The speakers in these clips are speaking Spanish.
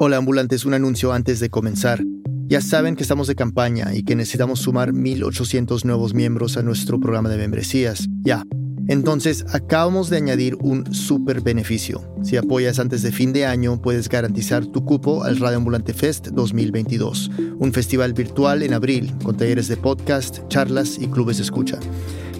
Hola ambulantes, un anuncio antes de comenzar. Ya saben que estamos de campaña y que necesitamos sumar 1.800 nuevos miembros a nuestro programa de membresías. Ya. Entonces, acabamos de añadir un super beneficio. Si apoyas antes de fin de año, puedes garantizar tu cupo al Radio Ambulante Fest 2022, un festival virtual en abril, con talleres de podcast, charlas y clubes de escucha.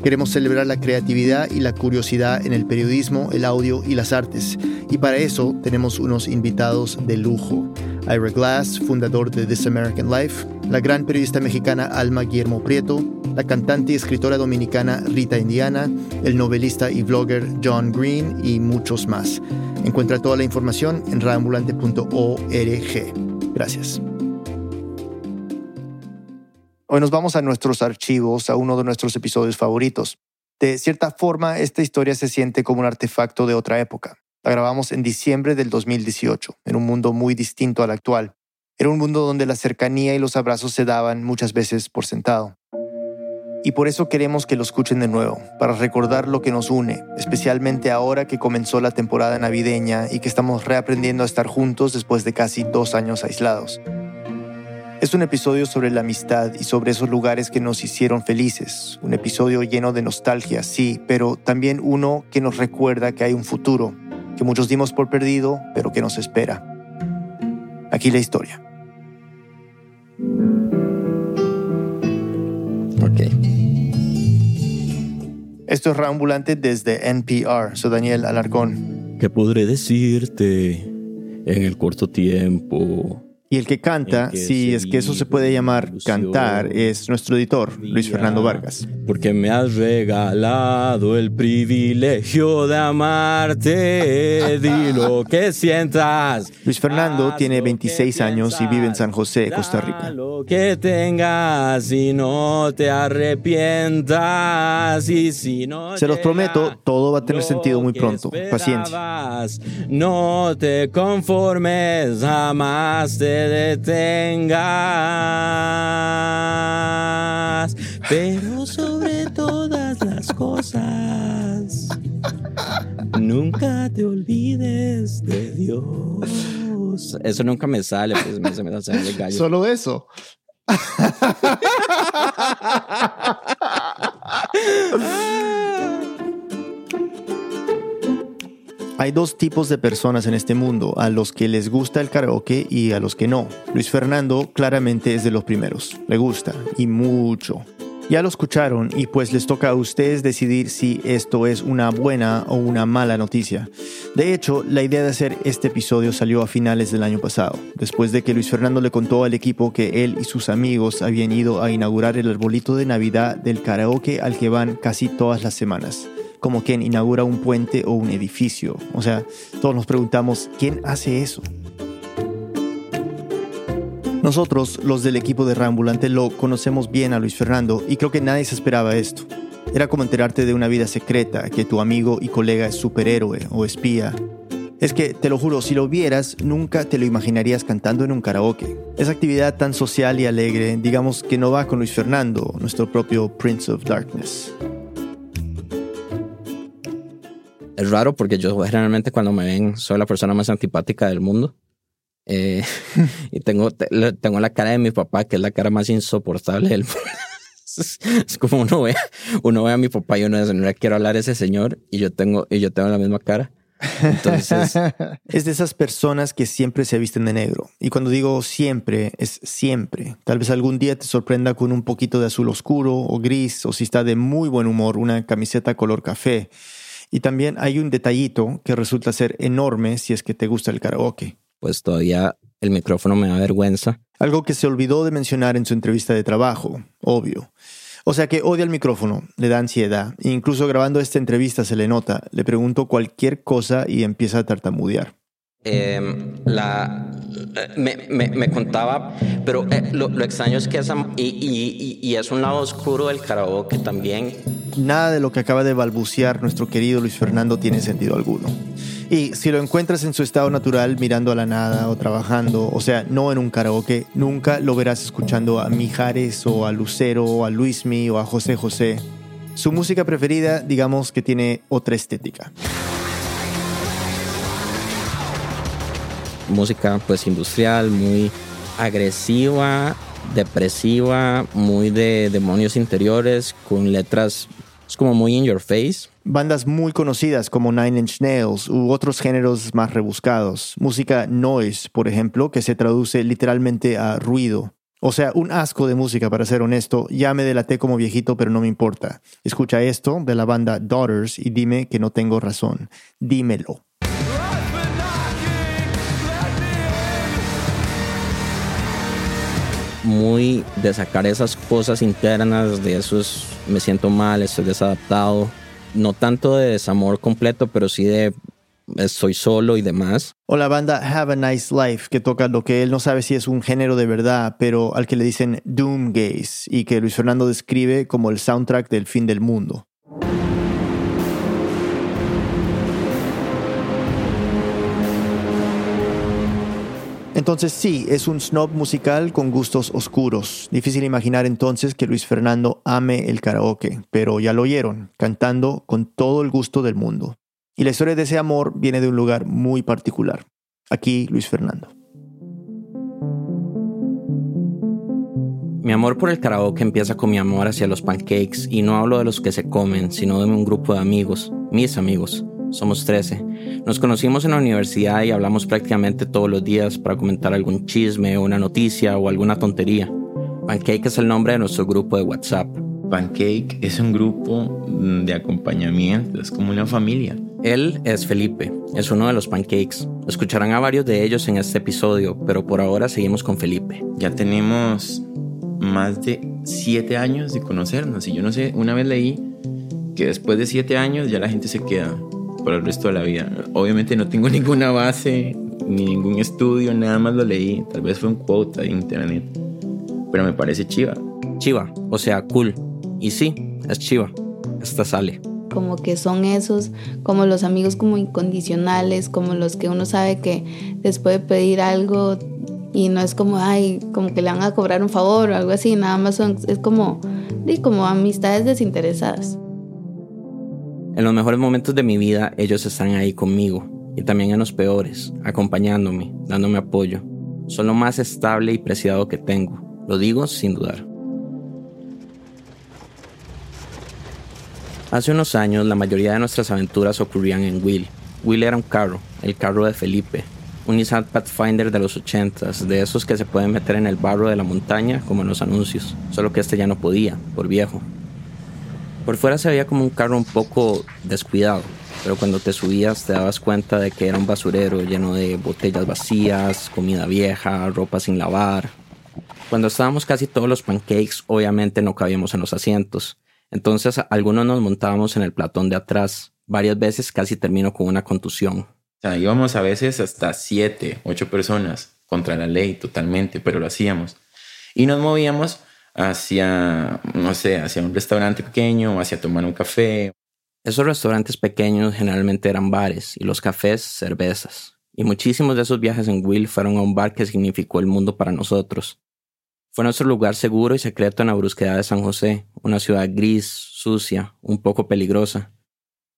Queremos celebrar la creatividad y la curiosidad en el periodismo, el audio y las artes. Y para eso tenemos unos invitados de lujo. Ira Glass, fundador de This American Life, la gran periodista mexicana Alma Guillermo Prieto, la cantante y escritora dominicana Rita Indiana, el novelista y blogger John Green y muchos más. Encuentra toda la información en radioambulante.org. Gracias. Hoy nos vamos a nuestros archivos, a uno de nuestros episodios favoritos. De cierta forma, esta historia se siente como un artefacto de otra época. La grabamos en diciembre del 2018, en un mundo muy distinto al actual. Era un mundo donde la cercanía y los abrazos se daban muchas veces por sentado. Y por eso queremos que lo escuchen de nuevo, para recordar lo que nos une, especialmente ahora que comenzó la temporada navideña y que estamos reaprendiendo a estar juntos después de casi dos años aislados. Es un episodio sobre la amistad y sobre esos lugares que nos hicieron felices. Un episodio lleno de nostalgia, sí, pero también uno que nos recuerda que hay un futuro, que muchos dimos por perdido, pero que nos espera. Aquí la historia. Ok. Esto es Reambulante desde NPR. Soy Daniel Alarcón. ¿Qué podré decirte en el corto tiempo? Y el que canta, si es que eso se puede llamar cantar, es nuestro editor, Luis Fernando Vargas. Porque me has regalado el privilegio de amarte, di lo que sientas. Luis Fernando tiene 26 años y vive en San José, Costa Rica. Lo que tengas y no te arrepientas y si no Se los prometo, todo va a tener sentido muy pronto. Paciencia. No te conformes, jamás te detengas, pero sobre todas las cosas, nunca te olvides de Dios. Eso nunca me sale, pues me, se me sale el gallo. Solo eso. Hay dos tipos de personas en este mundo, a los que les gusta el karaoke y a los que no. Luis Fernando claramente es de los primeros, le gusta y mucho. Ya lo escucharon y pues les toca a ustedes decidir si esto es una buena o una mala noticia. De hecho, la idea de hacer este episodio salió a finales del año pasado, después de que Luis Fernando le contó al equipo que él y sus amigos habían ido a inaugurar el arbolito de Navidad del karaoke al que van casi todas las semanas como quien inaugura un puente o un edificio. O sea, todos nos preguntamos, ¿quién hace eso? Nosotros, los del equipo de Rambulante, lo conocemos bien a Luis Fernando y creo que nadie se esperaba esto. Era como enterarte de una vida secreta, que tu amigo y colega es superhéroe o espía. Es que, te lo juro, si lo vieras, nunca te lo imaginarías cantando en un karaoke. Esa actividad tan social y alegre, digamos que no va con Luis Fernando, nuestro propio Prince of Darkness. Es raro porque yo generalmente cuando me ven soy la persona más antipática del mundo. Eh, y tengo, tengo la cara de mi papá, que es la cara más insoportable del mundo. es como uno ve, uno ve a mi papá y uno dice, no quiero hablar a ese señor y yo tengo, y yo tengo la misma cara. Entonces, es de esas personas que siempre se visten de negro. Y cuando digo siempre, es siempre. Tal vez algún día te sorprenda con un poquito de azul oscuro o gris, o si está de muy buen humor, una camiseta color café. Y también hay un detallito que resulta ser enorme si es que te gusta el karaoke. Pues todavía el micrófono me da vergüenza. Algo que se olvidó de mencionar en su entrevista de trabajo, obvio. O sea que odia el micrófono, le da ansiedad. incluso grabando esta entrevista se le nota. Le pregunto cualquier cosa y empieza a tartamudear. Em, la, me, contaba, pero eh, lo, extraño es que es un lado oscuro del karaoke también. Nada de lo que acaba de balbucear nuestro querido Luis Fernando tiene sentido alguno. Y si lo encuentras en su estado natural mirando a la nada o trabajando, o sea, no en un karaoke, nunca lo verás escuchando a Mijares o a Lucero o a Luismi o a José José. Su música preferida, digamos que tiene otra estética. Música pues industrial, muy agresiva, depresiva, muy de demonios interiores, con letras es como muy in your face. Bandas muy conocidas como Nine Inch Nails u otros géneros más rebuscados. Música noise, por ejemplo, que se traduce literalmente a ruido. O sea, un asco de música, para ser honesto. Ya me delaté como viejito, pero no me importa. Escucha esto de la banda Daughters y dime que no tengo razón. Dímelo. Muy de sacar esas cosas internas, de esos me siento mal, estoy desadaptado. No tanto de desamor completo, pero sí de estoy solo y demás. O la banda Have a Nice Life, que toca lo que él no sabe si es un género de verdad, pero al que le dicen Doom Gaze y que Luis Fernando describe como el soundtrack del fin del mundo. Entonces sí, es un snob musical con gustos oscuros. Difícil imaginar entonces que Luis Fernando ame el karaoke, pero ya lo oyeron, cantando con todo el gusto del mundo. Y la historia de ese amor viene de un lugar muy particular. Aquí Luis Fernando. Mi amor por el karaoke empieza con mi amor hacia los pancakes y no hablo de los que se comen, sino de un grupo de amigos, mis amigos. Somos 13. Nos conocimos en la universidad y hablamos prácticamente todos los días para comentar algún chisme, una noticia o alguna tontería. Pancake es el nombre de nuestro grupo de WhatsApp. Pancake es un grupo de acompañamiento, es como una familia. Él es Felipe, es uno de los pancakes. Escucharán a varios de ellos en este episodio, pero por ahora seguimos con Felipe. Ya tenemos más de siete años de conocernos y yo no sé, una vez leí que después de siete años ya la gente se queda por el resto de la vida. Obviamente no tengo ninguna base, ni ningún estudio, nada más lo leí. Tal vez fue un quote de internet, pero me parece chiva. Chiva, o sea, cool. Y sí, es chiva. Esta sale. Como que son esos, como los amigos como incondicionales, como los que uno sabe que les puede pedir algo y no es como, ay, como que le van a cobrar un favor o algo así, nada más son, es como, como amistades desinteresadas. En los mejores momentos de mi vida ellos están ahí conmigo y también en los peores, acompañándome, dándome apoyo. Son lo más estable y preciado que tengo, lo digo sin dudar. Hace unos años la mayoría de nuestras aventuras ocurrían en Will. Will era un carro, el carro de Felipe, un Nissan Pathfinder de los 80s, de esos que se pueden meter en el barro de la montaña como en los anuncios, solo que este ya no podía, por viejo. Por fuera se veía como un carro un poco descuidado, pero cuando te subías te dabas cuenta de que era un basurero lleno de botellas vacías, comida vieja, ropa sin lavar. Cuando estábamos casi todos los pancakes, obviamente no cabíamos en los asientos, entonces algunos nos montábamos en el platón de atrás. Varias veces casi termino con una contusión. O sea, íbamos a veces hasta siete, ocho personas contra la ley totalmente, pero lo hacíamos. Y nos movíamos hacia, no sé, hacia un restaurante pequeño o hacia tomar un café. Esos restaurantes pequeños generalmente eran bares y los cafés cervezas. Y muchísimos de esos viajes en Will fueron a un bar que significó el mundo para nosotros. Fue nuestro lugar seguro y secreto en la brusquedad de San José, una ciudad gris, sucia, un poco peligrosa.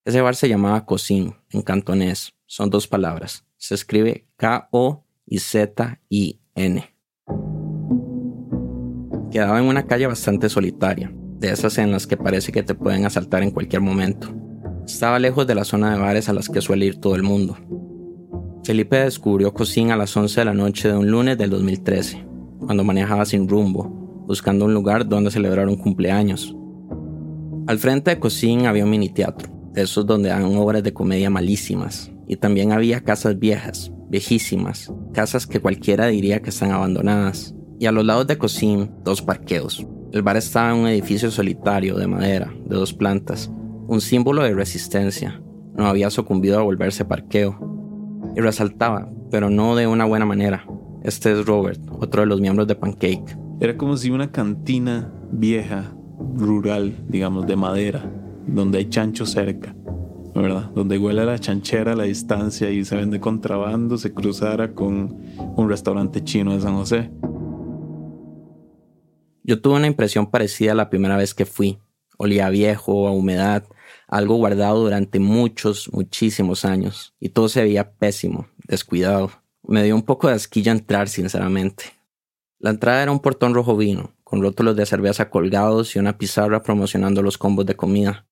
Ese bar se llamaba Cocín, en cantonés. Son dos palabras. Se escribe K-O y Z-I-N. Quedaba en una calle bastante solitaria, de esas en las que parece que te pueden asaltar en cualquier momento. Estaba lejos de la zona de bares a las que suele ir todo el mundo. Felipe descubrió Cocín a las 11 de la noche de un lunes del 2013 cuando manejaba sin rumbo, buscando un lugar donde celebrar un cumpleaños. Al frente de Cocín había un mini teatro, de esos donde dan obras de comedia malísimas, y también había casas viejas, viejísimas, casas que cualquiera diría que están abandonadas, y a los lados de Cocín, dos parqueos. El bar estaba en un edificio solitario de madera, de dos plantas, un símbolo de resistencia. No había sucumbido a volverse parqueo. Y resaltaba, pero no de una buena manera, este es Robert, otro de los miembros de Pancake. Era como si una cantina vieja, rural, digamos, de madera, donde hay chancho cerca, ¿verdad? Donde huele a la chanchera a la distancia y se vende contrabando, se cruzara con un restaurante chino de San José. Yo tuve una impresión parecida la primera vez que fui. Olía viejo, a humedad, algo guardado durante muchos, muchísimos años, y todo se veía pésimo, descuidado me dio un poco de asquilla entrar, sinceramente. La entrada era un portón rojo vino, con rótulos de cerveza colgados y una pizarra promocionando los combos de comida.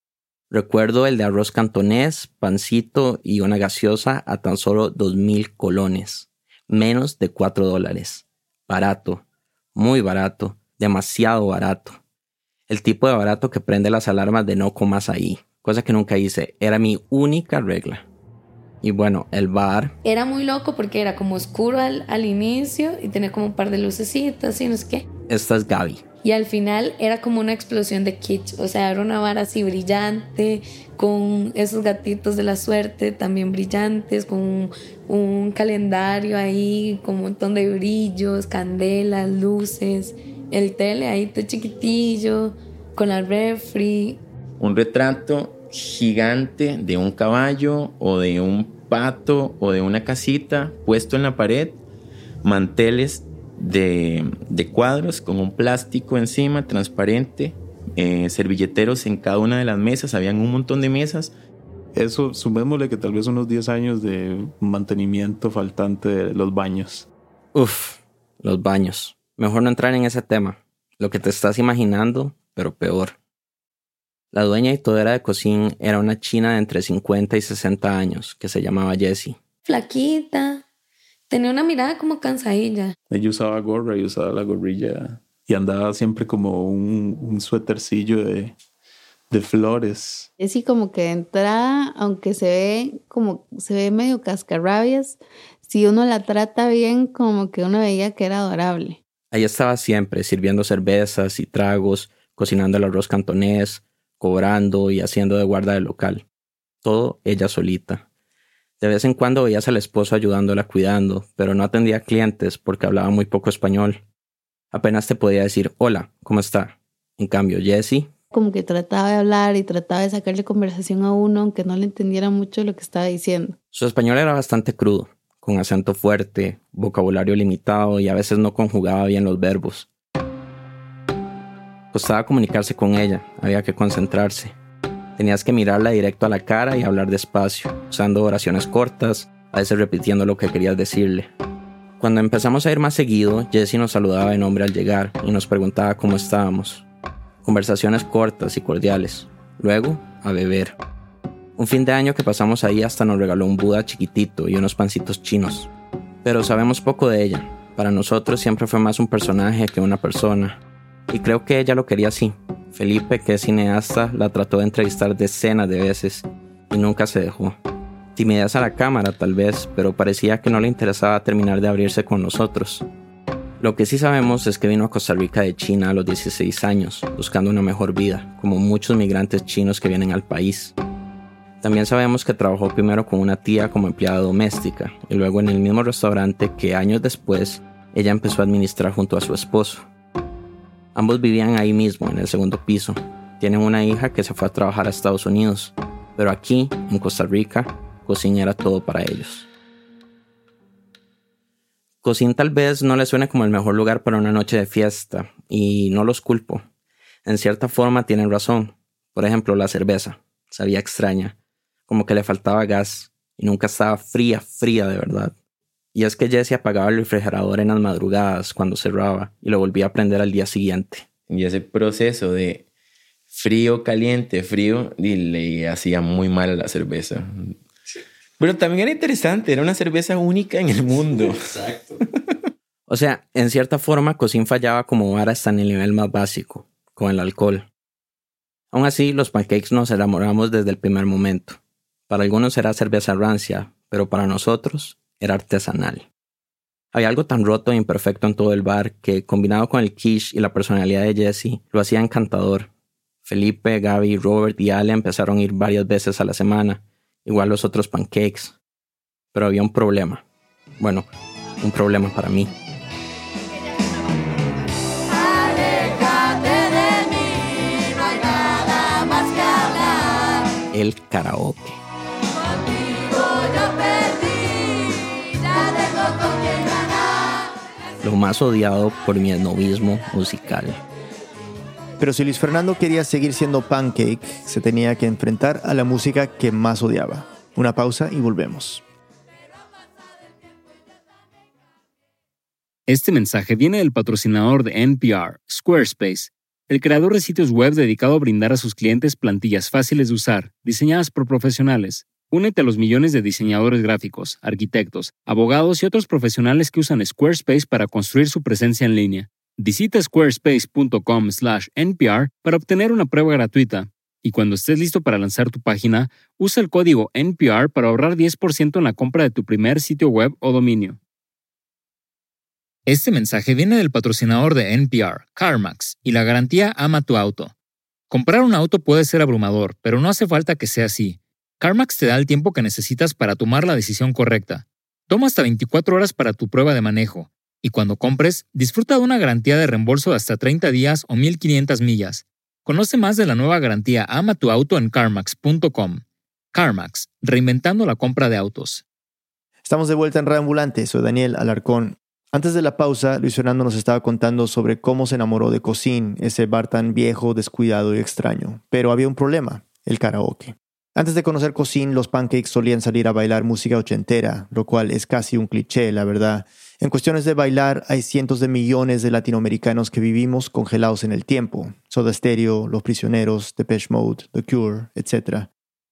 Recuerdo el de arroz cantonés, pancito y una gaseosa a tan solo dos mil colones, menos de cuatro dólares. Barato, muy barato, demasiado barato. El tipo de barato que prende las alarmas de no comas ahí, cosa que nunca hice, era mi única regla. Y bueno, el bar. Era muy loco porque era como oscuro al, al inicio y tenía como un par de lucecitas y no sé qué. Esta es Gaby. Y al final era como una explosión de kitsch, o sea, era una vara así brillante, con esos gatitos de la suerte también brillantes, con un, calendario ahí, con un montón de brillos, candelas, luces, el tele ahí todo chiquitillo, con la refri. Un retrato gigante de un caballo o de un pato o de una casita puesto en la pared, manteles de, cuadros con un plástico encima, transparente, eh, servilleteros en cada una de las mesas, habían un montón de mesas. Eso, sumémosle que tal vez unos 10 años de mantenimiento faltante de los baños. Uf, los baños. Mejor no entrar en ese tema. Lo que te estás imaginando, pero peor. La dueña y todera de cocina era una china de entre 50 y 60 años que se llamaba Jessie. Flaquita, tenía una mirada como cansadilla. Ella usaba gorra y usaba la gorrilla y andaba siempre como un, un suétercillo de, de flores. Es así como que de entrada, aunque se ve como se ve medio cascarrabias, si uno la trata bien, como que uno veía que era adorable. Ahí estaba siempre, sirviendo cervezas y tragos, cocinando el arroz cantonés, cobrando y haciendo de guarda del local. Todo ella solita. De vez en cuando veías al esposo ayudándola cuidando, pero no atendía clientes porque hablaba muy poco español. Apenas te podía decir hola, ¿cómo está? En cambio, Jessie. Como que trataba de hablar y trataba de sacarle conversación a uno, aunque no le entendiera mucho lo que estaba diciendo. Su español era bastante crudo, con acento fuerte, vocabulario limitado y a veces no conjugaba bien los verbos. Costaba comunicarse con ella, había que concentrarse. Tenías que mirarla directo a la cara y hablar despacio, usando oraciones cortas, a veces repitiendo lo que querías decirle. Cuando empezamos a ir más seguido, Jessie nos saludaba de nombre al llegar y nos preguntaba cómo estábamos. Conversaciones cortas y cordiales. Luego, a beber. Un fin de año que pasamos ahí hasta nos regaló un Buda chiquitito y unos pancitos chinos. Pero sabemos poco de ella. Para nosotros siempre fue más un personaje que una persona. Y creo que ella lo quería así, Felipe, que es cineasta, la trató de entrevistar decenas de veces y nunca se dejó. Timidez a la cámara tal vez, pero parecía que no le interesaba terminar de abrirse con nosotros. Lo que sí sabemos es que vino a Costa Rica de China a los 16 años, buscando una mejor vida, como muchos migrantes chinos que vienen al país. También sabemos que trabajó primero con una tía como empleada doméstica y luego en el mismo restaurante que años después ella empezó a administrar junto a su esposo. Ambos vivían ahí mismo, en el segundo piso. Tienen una hija que se fue a trabajar a Estados Unidos, pero aquí, en Costa Rica, Cocín era todo para ellos. Cocín tal vez no le suene como el mejor lugar para una noche de fiesta, y no los culpo. En cierta forma tienen razón. Por ejemplo, la cerveza. Sabía extraña, como que le faltaba gas, y nunca estaba fría, fría de verdad. Y es que Jesse apagaba el refrigerador en las madrugadas cuando cerraba y lo volvía a prender al día siguiente. Y ese proceso de frío, caliente, frío, le hacía muy mal a la cerveza. Pero también era interesante, era una cerveza única en el mundo. Exacto. o sea, en cierta forma, Cocín fallaba como bar hasta en el nivel más básico, con el alcohol. Aún así, los pancakes nos enamoramos desde el primer momento. Para algunos era cerveza rancia, pero para nosotros era artesanal. Había algo tan roto e imperfecto en todo el bar que, combinado con el quiche y la personalidad de Jesse, lo hacía encantador. Felipe, Gaby, Robert y Ale empezaron a ir varias veces a la semana, igual los otros pancakes. Pero había un problema. Bueno, un problema para mí. El karaoke. Lo más odiado por mi esnovismo musical. Pero si Luis Fernando quería seguir siendo pancake, se tenía que enfrentar a la música que más odiaba. Una pausa y volvemos. Este mensaje viene del patrocinador de NPR, Squarespace, el creador de sitios web dedicado a brindar a sus clientes plantillas fáciles de usar, diseñadas por profesionales. Únete a los millones de diseñadores gráficos, arquitectos, abogados y otros profesionales que usan Squarespace para construir su presencia en línea. Visita squarespace.com/npr para obtener una prueba gratuita. Y cuando estés listo para lanzar tu página, usa el código NPR para ahorrar 10% en la compra de tu primer sitio web o dominio. Este mensaje viene del patrocinador de NPR, CarMax, y la garantía Ama tu auto. Comprar un auto puede ser abrumador, pero no hace falta que sea así. CarMax te da el tiempo que necesitas para tomar la decisión correcta. Toma hasta 24 horas para tu prueba de manejo, y cuando compres, disfruta de una garantía de reembolso de hasta 30 días o 1500 millas. Conoce más de la nueva garantía Ama tu auto en carmax.com. CarMax, reinventando la compra de autos. Estamos de vuelta en Reambulante, soy Daniel Alarcón antes de la pausa, Luis Fernando nos estaba contando sobre cómo se enamoró de Cocín, ese bar tan viejo, descuidado y extraño. Pero había un problema, el karaoke. Antes de conocer Cocín, los pancakes solían salir a bailar música ochentera, lo cual es casi un cliché, la verdad. En cuestiones de bailar, hay cientos de millones de latinoamericanos que vivimos congelados en el tiempo. Soda Stereo, Los Prisioneros, Depeche Mode, The Cure, etc.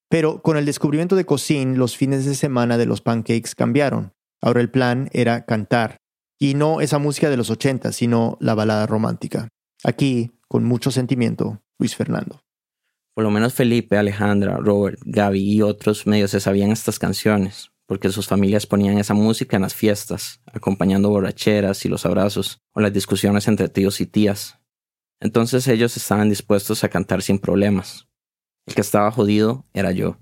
Pero con el descubrimiento de Cocín, los fines de semana de los pancakes cambiaron. Ahora el plan era cantar, y no esa música de los 80, sino la balada romántica. Aquí, con mucho sentimiento, Luis Fernando. Por lo menos Felipe, Alejandra, Robert, Gaby y otros medios se sabían estas canciones, porque sus familias ponían esa música en las fiestas, acompañando borracheras y los abrazos, o las discusiones entre tíos y tías. Entonces ellos estaban dispuestos a cantar sin problemas. El que estaba jodido era yo.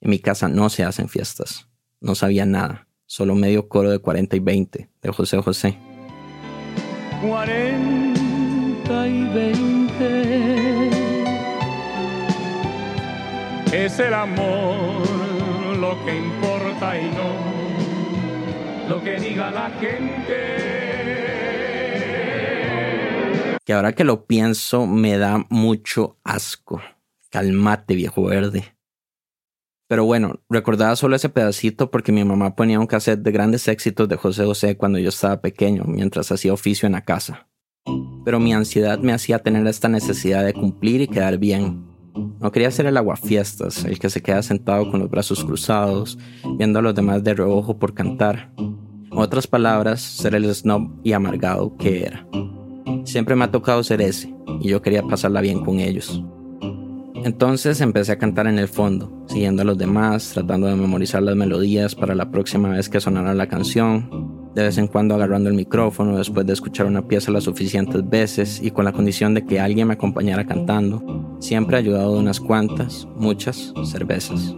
En mi casa no se hacen fiestas. No sabía nada solo medio coro de 40 y 20 de José José. 40 y 20 es el amor lo que importa y no lo que diga la gente. Que ahora que lo pienso me da mucho asco. Calmate, viejo verde. Pero bueno, recordaba solo ese pedacito porque mi mamá ponía un cassette de grandes éxitos de José José cuando yo estaba pequeño, mientras hacía oficio en la casa. Pero mi ansiedad me hacía tener esta necesidad de cumplir y quedar bien. No quería ser el aguafiestas, el que se queda sentado con los brazos cruzados, viendo a los demás de reojo por cantar. Otras palabras, ser el snob y amargado que era. Siempre me ha tocado ser ese, y yo quería pasarla bien con ellos. Entonces empecé a cantar en el fondo, siguiendo a los demás, tratando de memorizar las melodías para la próxima vez que sonara la canción, de vez en cuando agarrando el micrófono después de escuchar una pieza las suficientes veces y con la condición de que alguien me acompañara cantando, siempre ayudado de unas cuantas, muchas cervezas.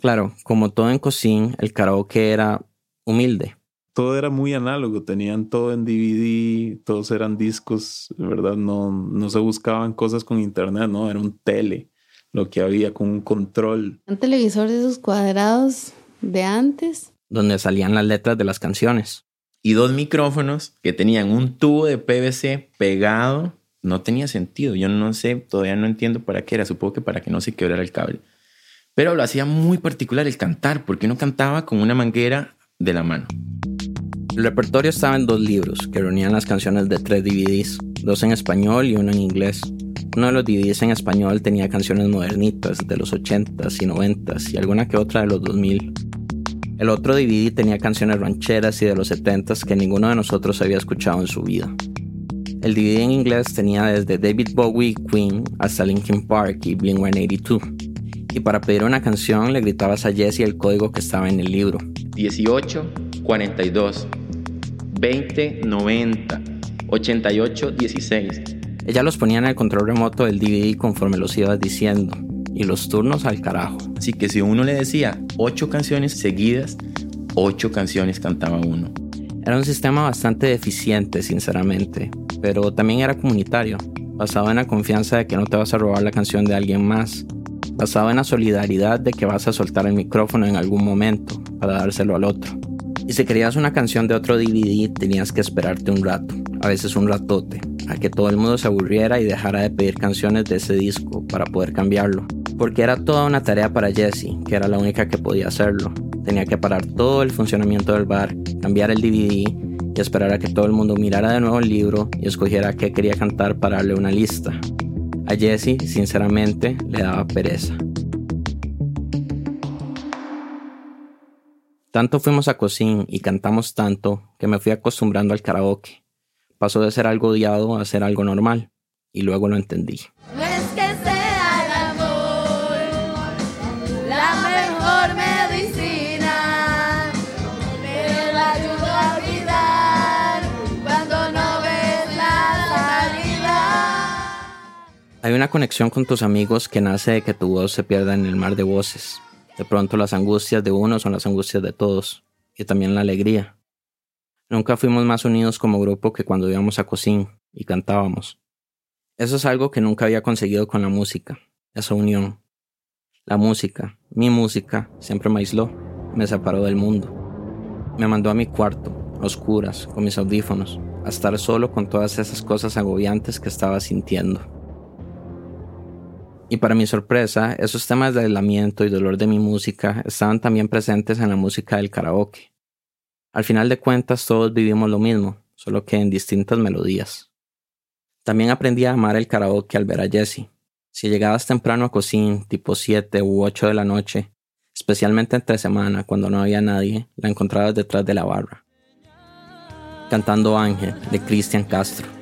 Claro, como todo en cocina, el karaoke era humilde todo era muy análogo, tenían todo en DVD, todos eran discos, ¿verdad? No, no se buscaban cosas con internet, no, era un tele, lo que había con un control. Un televisor de esos cuadrados de antes. Donde salían las letras de las canciones. Y dos micrófonos que tenían un tubo de PVC pegado. No tenía sentido. Yo no sé, todavía no entiendo para qué era. Supongo que para que no se quebrara el cable. Pero lo hacía muy particular el cantar, porque uno cantaba con una manguera de la mano. El repertorio estaba en dos libros que reunían las canciones de tres DVDs, dos en español y uno en inglés. Uno de los DVDs en español tenía canciones modernitas de los 80s y 90s y alguna que otra de los 2000. El otro DVD tenía canciones rancheras y de los 70s que ninguno de nosotros había escuchado en su vida. El DVD en inglés tenía desde David Bowie, Queen, hasta Linkin Park y Blink-182. Y para pedir una canción le gritabas a Jesse el código que estaba en el libro. 18 42 2090 8816. Ella los ponía en el control remoto del DVD conforme los ibas diciendo. Y los turnos al carajo. Así que si uno le decía ocho canciones seguidas, ocho canciones cantaba uno. Era un sistema bastante deficiente, sinceramente, pero también era comunitario, basado en la confianza de que no te vas a robar la canción de alguien más, basado en la solidaridad de que vas a soltar el micrófono en algún momento para dárselo al otro. Y si querías una canción de otro DVD, tenías que esperarte un rato, a veces un ratote, a que todo el mundo se aburriera y dejara de pedir canciones de ese disco para poder cambiarlo. Porque era toda una tarea para Jessie, que era la única que podía hacerlo. Tenía que parar todo el funcionamiento del bar, cambiar el DVD y esperar a que todo el mundo mirara de nuevo el libro y escogiera qué quería cantar para darle una lista. A Jesse, sinceramente, le daba pereza. Tanto fuimos a cocina y cantamos tanto que me fui acostumbrando al karaoke. Pasó de ser algo odiado a ser algo normal, y luego lo entendí. Hay una conexión con tus amigos que nace de que tu voz se pierda en el mar de voces. De pronto las angustias de uno son las angustias de todos, y también la alegría. Nunca fuimos más unidos como grupo que cuando íbamos a cocina y cantábamos. Eso es algo que nunca había conseguido con la música, esa unión. La música, mi música, siempre me aisló, me separó del mundo. Me mandó a mi cuarto, a oscuras, con mis audífonos, a estar solo con todas esas cosas agobiantes que estaba sintiendo. Y para mi sorpresa, esos temas de aislamiento y dolor de mi música estaban también presentes en la música del karaoke. Al final de cuentas todos vivimos lo mismo, solo que en distintas melodías. También aprendí a amar el karaoke al ver a Jessie. Si llegabas temprano a cocina, tipo 7 u 8 de la noche, especialmente entre semana cuando no había nadie, la encontrabas detrás de la barra. Cantando Ángel de Cristian Castro.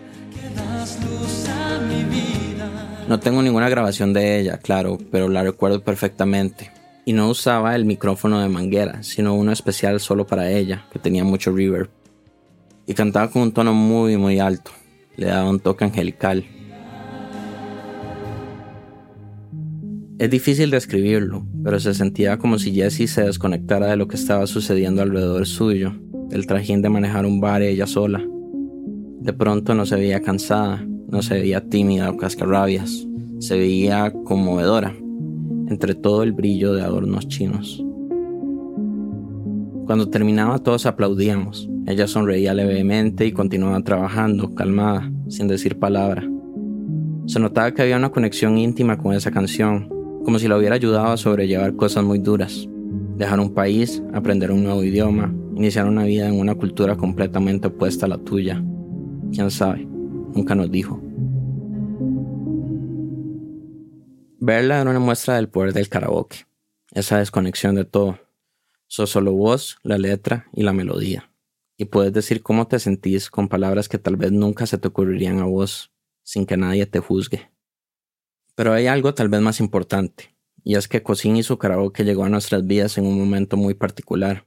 No tengo ninguna grabación de ella, claro, pero la recuerdo perfectamente. Y no usaba el micrófono de manguera, sino uno especial solo para ella, que tenía mucho reverb. Y cantaba con un tono muy, muy alto. Le daba un toque angelical. Es difícil describirlo, pero se sentía como si Jessie se desconectara de lo que estaba sucediendo alrededor suyo, del trajín de manejar un bar ella sola. De pronto no se veía cansada, no se veía tímida o cascarrabias, se veía conmovedora, entre todo el brillo de adornos chinos. Cuando terminaba todos aplaudíamos. Ella sonreía levemente y continuaba trabajando, calmada, sin decir palabra. Se notaba que había una conexión íntima con esa canción, como si la hubiera ayudado a sobrellevar cosas muy duras. Dejar un país, aprender un nuevo idioma, iniciar una vida en una cultura completamente opuesta a la tuya. ¿Quién sabe? Nunca nos dijo. Verla era una muestra del poder del karaoke, esa desconexión de todo. Sos solo vos, la letra y la melodía. Y puedes decir cómo te sentís con palabras que tal vez nunca se te ocurrirían a vos, sin que nadie te juzgue. Pero hay algo tal vez más importante, y es que Cocín y su karaoke llegó a nuestras vidas en un momento muy particular.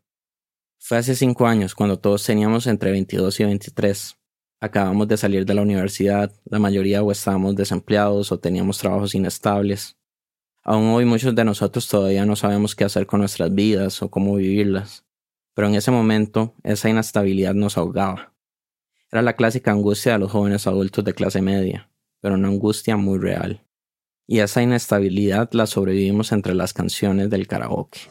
Fue hace cinco años cuando todos teníamos entre 22 y 23, Acabamos de salir de la universidad, la mayoría o estábamos desempleados o teníamos trabajos inestables. Aún hoy muchos de nosotros todavía no sabemos qué hacer con nuestras vidas o cómo vivirlas, pero en ese momento esa inestabilidad nos ahogaba. Era la clásica angustia de los jóvenes adultos de clase media, pero una angustia muy real. Y esa inestabilidad la sobrevivimos entre las canciones del karaoke.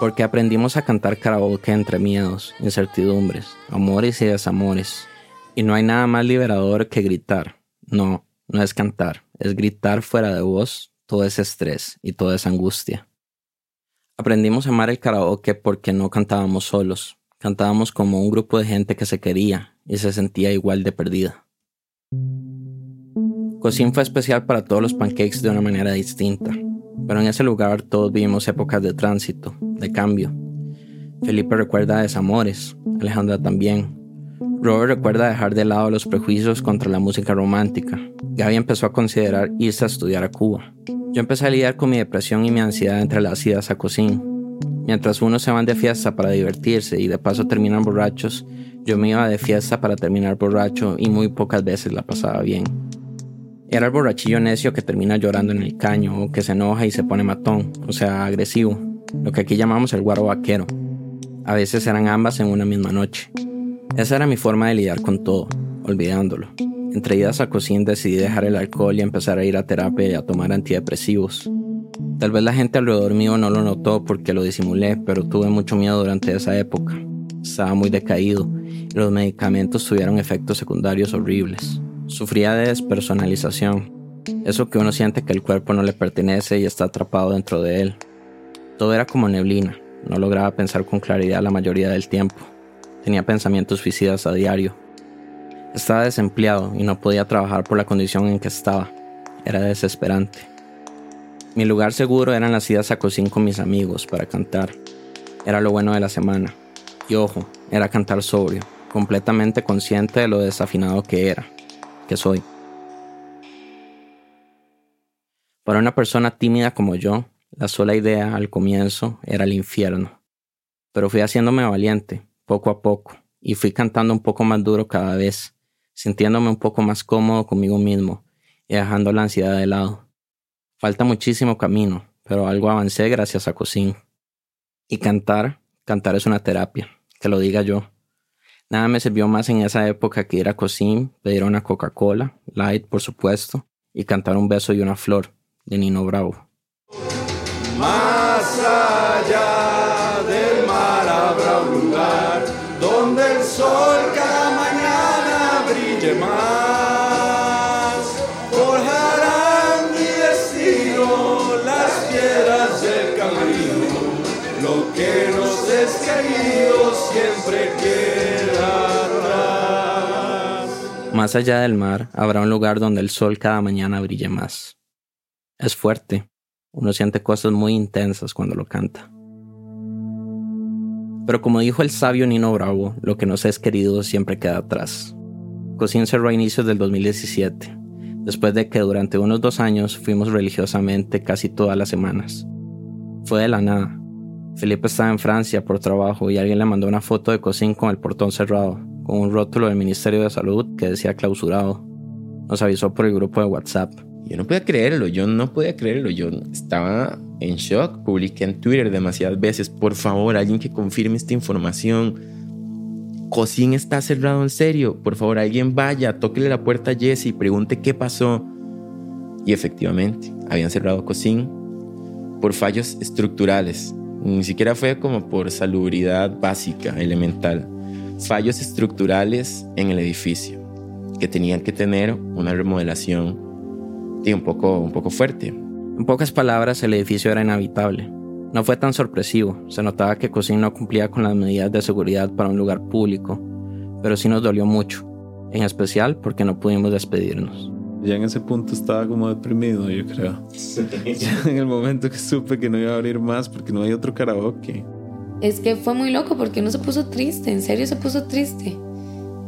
Porque aprendimos a cantar karaoke entre miedos, incertidumbres, amores y desamores. Y no hay nada más liberador que gritar. No, no es cantar, es gritar fuera de voz todo ese estrés y toda esa angustia. Aprendimos a amar el karaoke porque no cantábamos solos, cantábamos como un grupo de gente que se quería y se sentía igual de perdida. Cocín fue especial para todos los pancakes de una manera distinta, pero en ese lugar todos vivimos épocas de tránsito, de cambio. Felipe recuerda desamores, Alejandra también. Robert recuerda dejar de lado los prejuicios contra la música romántica. Gaby empezó a considerar irse a estudiar a Cuba. Yo empecé a lidiar con mi depresión y mi ansiedad entre las idas a cocina. Mientras unos se van de fiesta para divertirse y de paso terminan borrachos, yo me iba de fiesta para terminar borracho y muy pocas veces la pasaba bien. Era el borrachillo necio que termina llorando en el caño o que se enoja y se pone matón, o sea, agresivo, lo que aquí llamamos el guaro vaquero. A veces eran ambas en una misma noche. Esa era mi forma de lidiar con todo, olvidándolo. Entre idas a cocina decidí dejar el alcohol y empezar a ir a terapia y a tomar antidepresivos. Tal vez la gente alrededor mío no lo notó porque lo disimulé, pero tuve mucho miedo durante esa época. Estaba muy decaído y los medicamentos tuvieron efectos secundarios horribles. Sufría de despersonalización. Eso que uno siente que el cuerpo no le pertenece y está atrapado dentro de él. Todo era como neblina, no lograba pensar con claridad la mayoría del tiempo. Tenía pensamientos suicidas a diario. Estaba desempleado y no podía trabajar por la condición en que estaba. Era desesperante. Mi lugar seguro eran las idas a cocina con mis amigos para cantar. Era lo bueno de la semana. Y ojo, era cantar sobrio, completamente consciente de lo desafinado que era, soy. Para una persona tímida como yo, la sola idea al comienzo era el infierno. Pero fui haciéndome valiente, poco a poco, y fui cantando un poco más duro cada vez, sintiéndome un poco más cómodo conmigo mismo y dejando la ansiedad de lado. Falta muchísimo camino, pero algo avancé gracias a Cocín. Y cantar, cantar es una terapia, que lo diga yo. Nada me sirvió más en esa época que ir a Cocín, pedir una Coca-Cola, light por supuesto, y cantar un beso y una flor, de Nino Bravo. Más allá del mar habrá un lugar donde el sol cada mañana brille más. Es fuerte. Uno siente cosas muy intensas cuando lo canta. Pero como dijo el sabio Nino Bravo, lo que nos es querido siempre queda atrás. Cocín cerró a inicios del 2017, después de que durante unos dos años fuimos religiosamente casi todas las semanas. Fue de la nada. Felipe estaba en Francia por trabajo y alguien le mandó una foto de Cocín con el portón cerrado, con un rótulo del Ministerio de Salud que decía clausurado. Nos avisó por el grupo de WhatsApp. Yo no podía creerlo, yo no podía creerlo, yo estaba en shock, publiqué en Twitter demasiadas veces, por favor, alguien que confirme esta información. Cocín está cerrado en serio, por favor, alguien vaya, tóquele la puerta a Jesse y pregunte qué pasó. Y efectivamente, habían cerrado Cocín por fallos estructurales, ni siquiera fue como por salubridad básica, elemental. Fallos estructurales en el edificio, que tenían que tener una remodelación y un poco, un poco fuerte. En pocas palabras, el edificio era inhabitable. No fue tan sorpresivo, se notaba que Cocín no cumplía con las medidas de seguridad para un lugar público, pero sí nos dolió mucho, en especial porque no pudimos despedirnos. Ya en ese punto estaba como deprimido, yo creo. Ya en el momento que supe que no iba a abrir más porque no hay otro karaoke. Es que fue muy loco porque uno se puso triste, en serio se puso triste.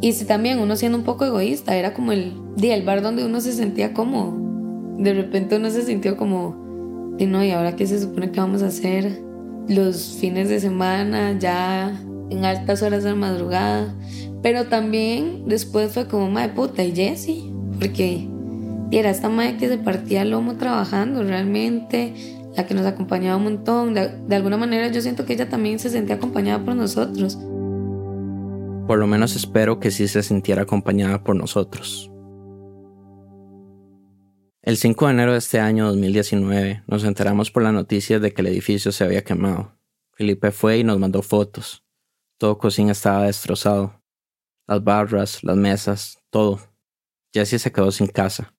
Y si también uno siendo un poco egoísta, era como el el bar donde uno se sentía cómodo. De repente uno se sintió como, y no, ¿y ahora qué se supone que vamos a hacer? Los fines de semana, ya en altas horas de la madrugada. Pero también después fue como, madre puta, y Jessie, porque era esta madre que se partía el lomo trabajando realmente, la que nos acompañaba un montón. De, alguna manera yo siento que ella también se sentía acompañada por nosotros. Por lo menos espero que sí se sintiera acompañada por nosotros. El 5 de enero de este año 2019 nos enteramos por la noticia de que el edificio se había quemado. Felipe fue y nos mandó fotos. Todo cocina estaba destrozado. Las barras, las mesas, todo. Jessie se quedó sin casa.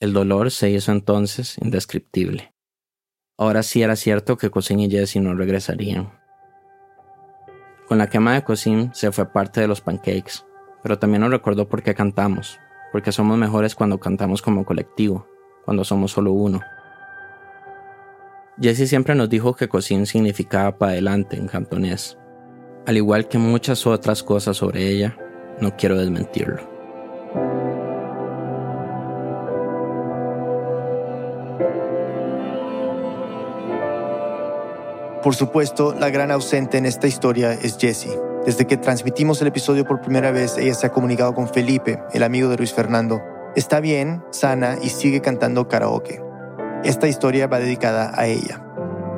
El dolor se hizo entonces indescriptible. Ahora sí era cierto que Cocín y Jessie no regresarían. Con la quema de Cocín se fue parte de los pancakes, pero también nos recordó por qué cantamos, porque somos mejores cuando cantamos como colectivo, cuando somos solo uno. Jessie siempre nos dijo que Cocín significaba para adelante en cantonés. Al igual que muchas otras cosas sobre ella, no quiero desmentirlo. Por supuesto, la gran ausente en esta historia es Jessie. Desde que transmitimos el episodio por primera vez, ella se ha comunicado con Felipe, el amigo de Luis Fernando. Está bien, sana y sigue cantando karaoke. Esta historia va dedicada a ella.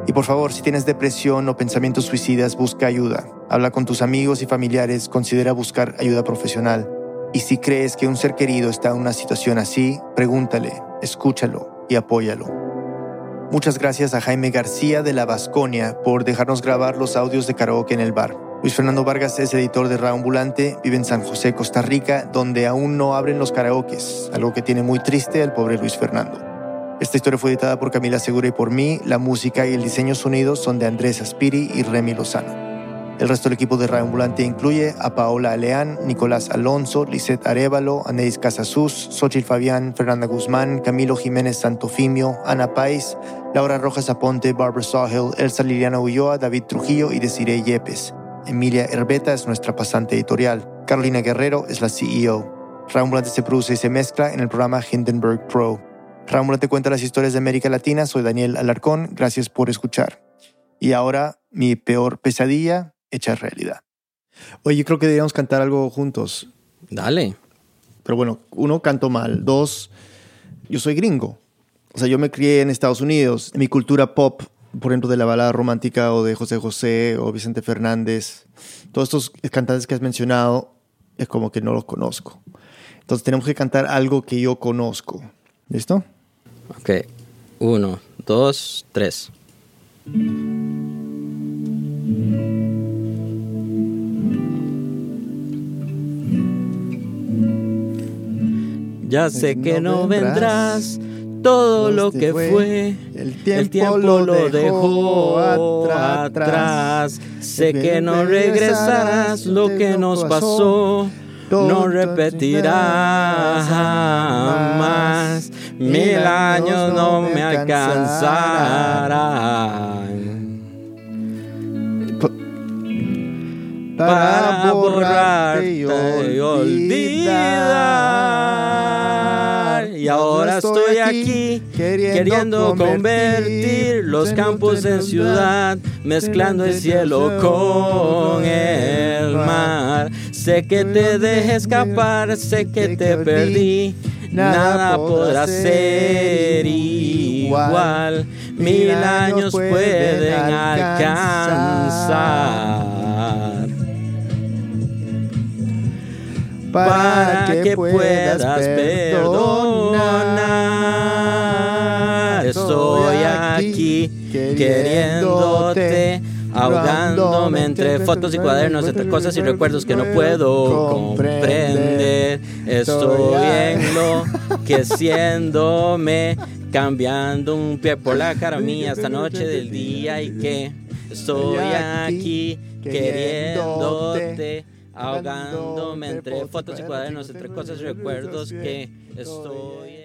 Y por favor, si tienes depresión o pensamientos suicidas, busca ayuda. Habla con tus amigos y familiares, considera buscar ayuda profesional. Y si crees que un ser querido está en una situación así, pregúntale, escúchalo y apóyalo. Muchas gracias a Jaime García de la Vasconia por dejarnos grabar los audios de karaoke en el bar. Luis Fernando Vargas es editor de Radio Ambulante, vive en San José, Costa Rica, donde aún no abren los karaokes, algo que tiene muy triste al pobre Luis Fernando. Esta historia fue editada por Camila Segura y por mí. La música y el diseño sonidos son de Andrés Aspiri y Remy Lozano. El resto del equipo de Radio Ambulante incluye a Paola Aleán, Nicolás Alonso, Lisette Arevalo, Aneis Casasus, Xochitl Fabián, Fernanda Guzmán, Camilo Jiménez Santofimio, Ana Pais, Laura Rojas Aponte, Barbara Sawhill, Elsa Liliana Ulloa, David Trujillo y Desiree Yepes. Emilia Herbeta es nuestra pasante editorial. Carolina Guerrero es la CEO. Radio Ambulante se produce y se mezcla en el programa Hindenburg Pro. Radio Ambulante cuenta las historias de América Latina. Soy Daniel Alarcón. Gracias por escuchar. Y ahora, mi peor pesadilla hecha realidad. Oye, yo creo que deberíamos cantar algo juntos. Dale. Pero bueno, uno, canto mal. Dos, yo soy gringo. O sea, yo me crié en Estados Unidos. Mi cultura pop, por ejemplo, de la balada romántica o de José José o Vicente Fernández, todos estos cantantes que has mencionado, es como que no los conozco. Entonces tenemos que cantar algo que yo conozco. ¿Listo? Ok. Uno, dos, tres. Ya sé que no vendrás todo lo que fue. El tiempo, lo dejó atrás. Sé que no regresarás lo que nos pasó. No repetirá jamás. Mil años no me alcanzarán. Para borrarte y olvidar. Y ahora estoy aquí queriendo convertir los campos en ciudad, mezclando el cielo con el mar. Sé que te dejé escapar, sé que te perdí. Nada podrá ser igual. Mil años pueden alcanzar. Para que puedas perdonar. Estoy aquí queriéndote ahogándome entre fotos y cuadernos, entre cosas y recuerdos que no puedo comprender. Estoy en lo que siéndome, cambiando un pie por la cara mía esta noche del día y que estoy aquí queriéndote, ahogándome entre fotos y cuadernos, entre cosas y recuerdos que estoy